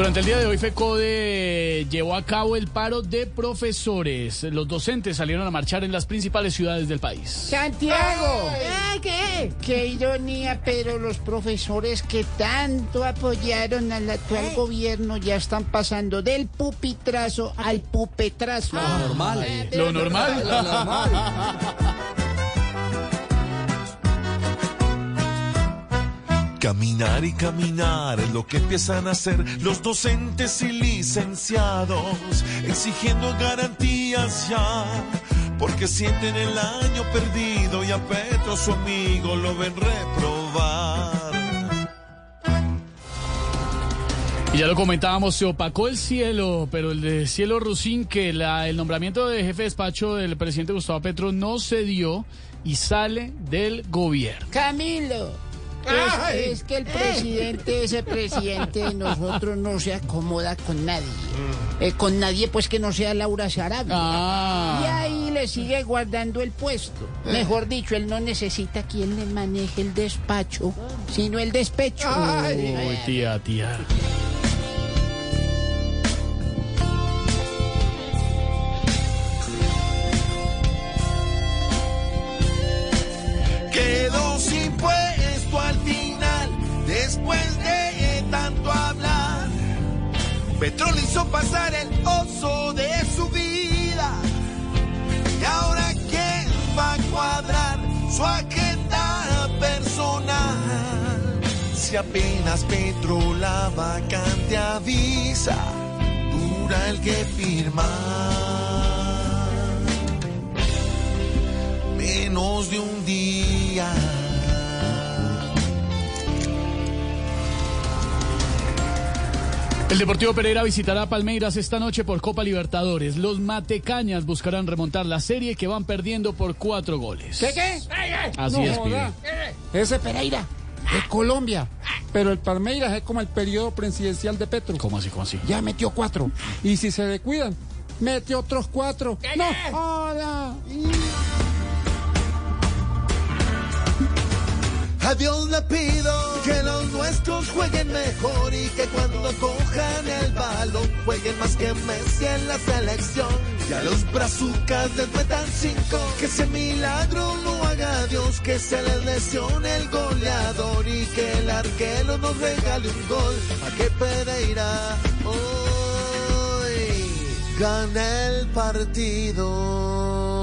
Durante el día de hoy, FECODE llevó a cabo el paro de profesores. Los docentes salieron a marchar en las principales ciudades del país. Santiago. ¿Eh, ¿Qué? Qué ironía, pero los profesores que tanto apoyaron al actual gobierno ya están pasando del pupitrazo al pupetrazo. normal. Lo normal. Lo normal. Caminar y caminar es lo que empiezan a hacer los docentes y licenciados, exigiendo garantías ya, porque sienten el año perdido y a Petro su amigo lo ven reprobar. Y ya lo comentábamos, se opacó el cielo, pero el de cielo Rusín, que la, el nombramiento de jefe de despacho del presidente Gustavo Petro no se dio y sale del gobierno. Camilo. Es, es que el presidente, ese presidente de nosotros no se acomoda con nadie. Eh, con nadie pues que no sea Laura Sarabia. Ah. Y ahí le sigue guardando el puesto. Mejor dicho, él no necesita quien le maneje el despacho, sino el despecho. Ay. Uy, tía, tía. Petro le hizo pasar el oso de su vida. Y ahora quién va a cuadrar su agenda personal. Si apenas Petro la vacante avisa, dura el que firma. Menos de un día. El Deportivo Pereira visitará Palmeiras esta noche por Copa Libertadores. Los Matecañas buscarán remontar la serie que van perdiendo por cuatro goles. ¿Qué qué? Así No es, pibe. Ese Pereira es Colombia, pero el Palmeiras es como el periodo presidencial de Petro. ¿Cómo así, cómo así? Ya metió cuatro. Y si se descuidan, mete otros cuatro. No joda. A Dios le pido que los nuestros jueguen mejor y que cuando cojan el balón jueguen más que Messi en la selección. Y a los brazucas les metan cinco, que ese milagro lo haga Dios, que se les lesione el goleador y que el arquero nos regale un gol. A que Pereira hoy gane el partido.